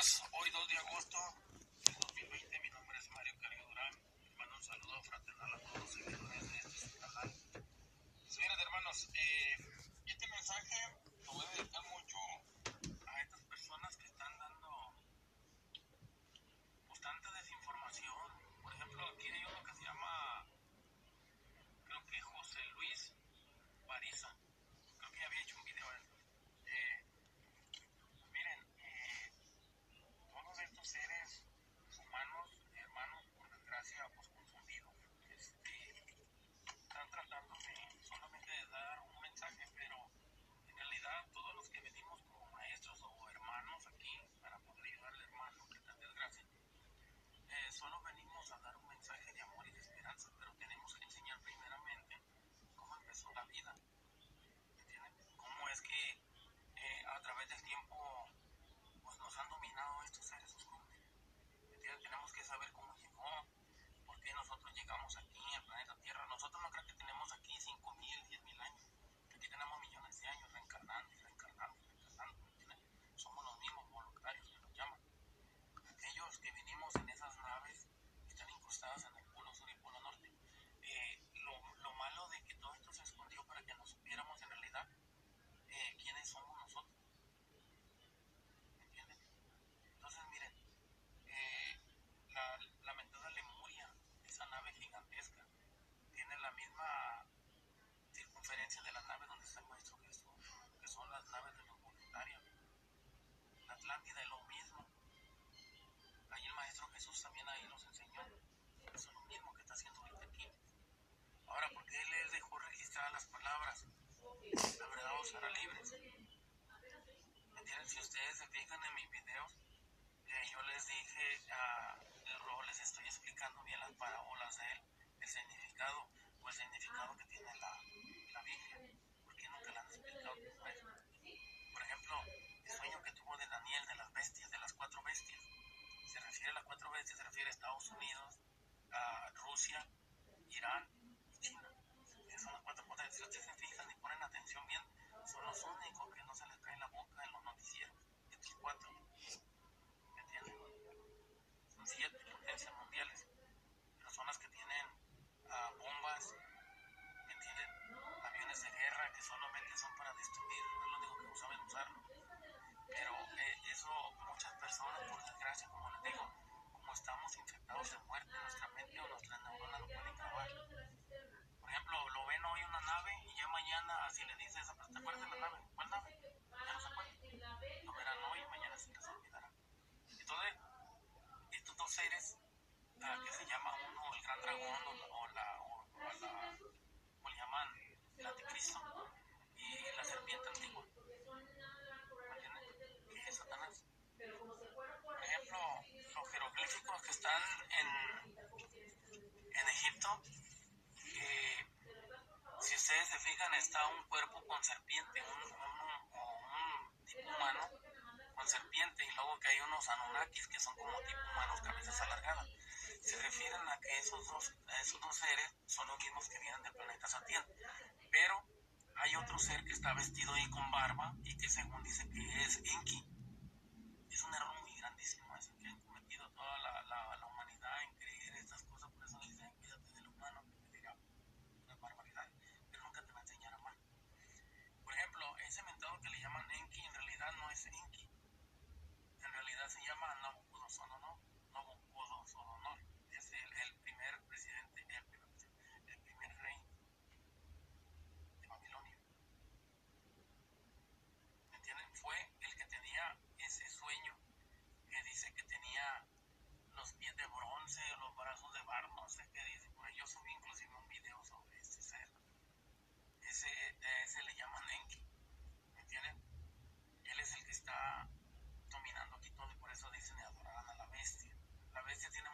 días, hoy 2 de agosto del 2020. Mi nombre es Mario Carrillo Durán. Hermano, un saludo fraternal a todos los seguidores de este canal. Señores hermanos, eh, este mensaje lo voy a dedicar ustedes se fijan en mi video, eh, yo les dije a les estoy explicando bien las parábolas de él, el significado o el significado que tiene la, la Biblia, porque nunca la han explicado después Por ejemplo, el sueño que tuvo de Daniel de las bestias, de las cuatro bestias, se refiere a las cuatro bestias, se refiere a Estados Unidos, a Rusia, Irán está un cuerpo con serpiente, un, un, un tipo humano con serpiente, y luego que hay unos anunnakis que son como tipo humanos, cabezas alargadas. Se refieren a que esos dos, esos dos seres son los mismos que vienen del planeta Saturno, pero hay otro ser que está vestido ahí con barba y que según dice que es ese, a ese le llaman Enki. ¿Me entienden? Él es el que está dominando aquí todo y por eso dicen y adorarán a la bestia. La bestia tiene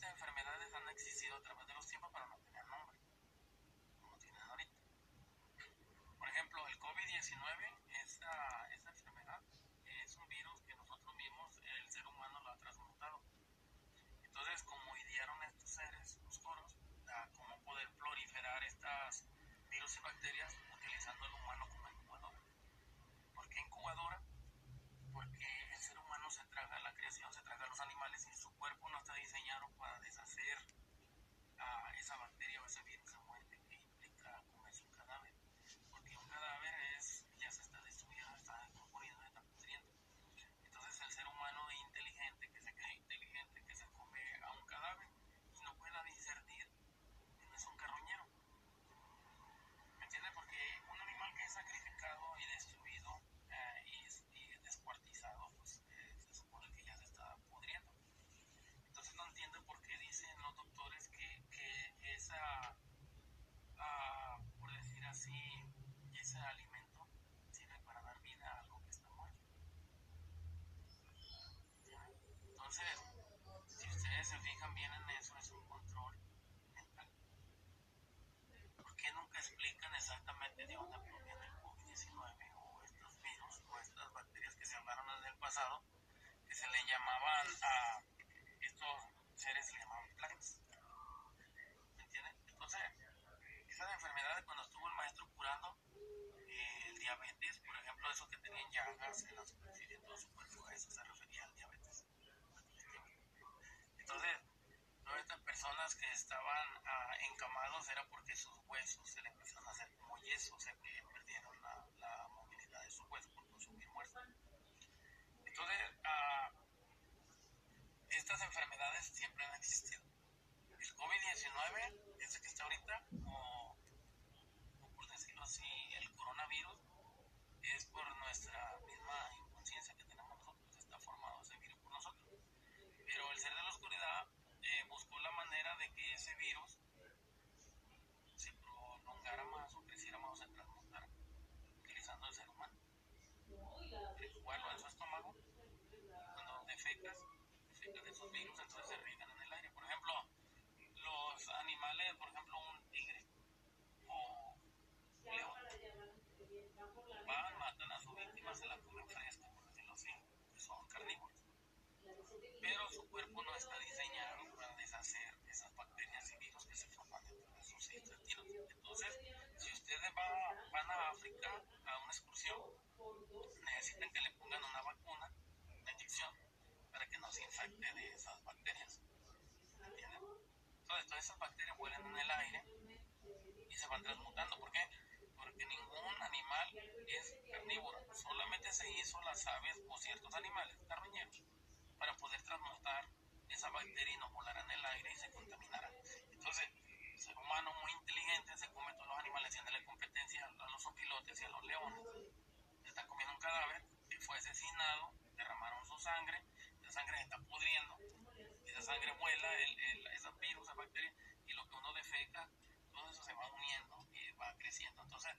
estas enfermedades han existido a través de los tiempos, pero no tenían nombre, como tienen ahorita. Por ejemplo, el COVID-19, esa, esa enfermedad, es un virus que nosotros mismos, el ser humano, lo ha transmutado. Entonces, como idearon estos seres oscuros, a cómo poder proliferar estas virus y bacterias, Entonces, ah, estas enfermedades siempre han existido. El COVID-19, ese que está ahorita, o, o por decirlo así, esos virus, entonces se irritan en el aire. Por ejemplo, los animales, por ejemplo, un tigre o un león, van, matan a sus víctimas, se las comen frescas, por decirlo así, que son carnívoros. Pero su cuerpo no está diseñado para deshacer esas bacterias y virus que se forman dentro de sus intestinos. Entonces, si ustedes van, van a África, de todas esas bacterias vuelan en el aire y se van transmutando. ¿Por qué? Porque ningún animal es carnívoro. Solamente se hizo las aves o ciertos animales carroñeros para poder transmutar esa bacteria y no volara en el aire y se contaminara. Entonces, el ser humano muy inteligente se come todos los animales haciéndole competencia a los opilotes y a los leones. Se está comiendo un cadáver que fue asesinado, derramaron su sangre, esa sangre se está pudriendo, esa sangre vuela, el, y lo que uno defeca, todo eso se va uniendo y va creciendo. Entonces,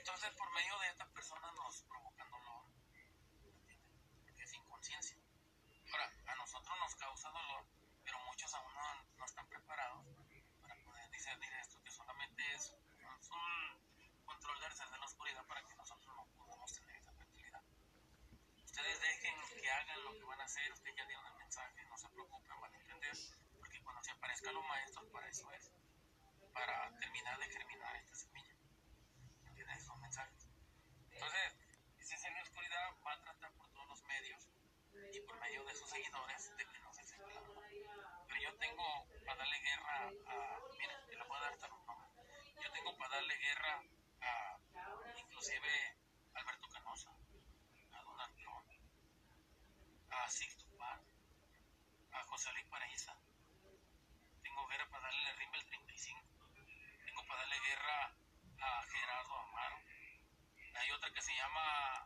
Entonces, por medio de estas personas nos provocan dolor, porque es inconsciencia. Ahora, a nosotros nos causa dolor, pero muchos aún no, no están preparados para poder discernir esto, que solamente es un control del ser de la oscuridad para que nosotros no podamos tener esa tranquilidad. Ustedes dejen que hagan lo que van a hacer, ustedes ya dieron el mensaje, no se preocupen, van a entender, porque cuando se aparezcan los maestros, para eso es, para terminar de germinar Entonces, ese ser de oscuridad va a tratar por todos los medios y por medio de sus seguidores de que no se sepa. Pero yo tengo para darle guerra a. Miren, te lo puedo dar hasta los nombres. Yo tengo para darle guerra a. Inclusive llama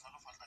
pasarlo falta.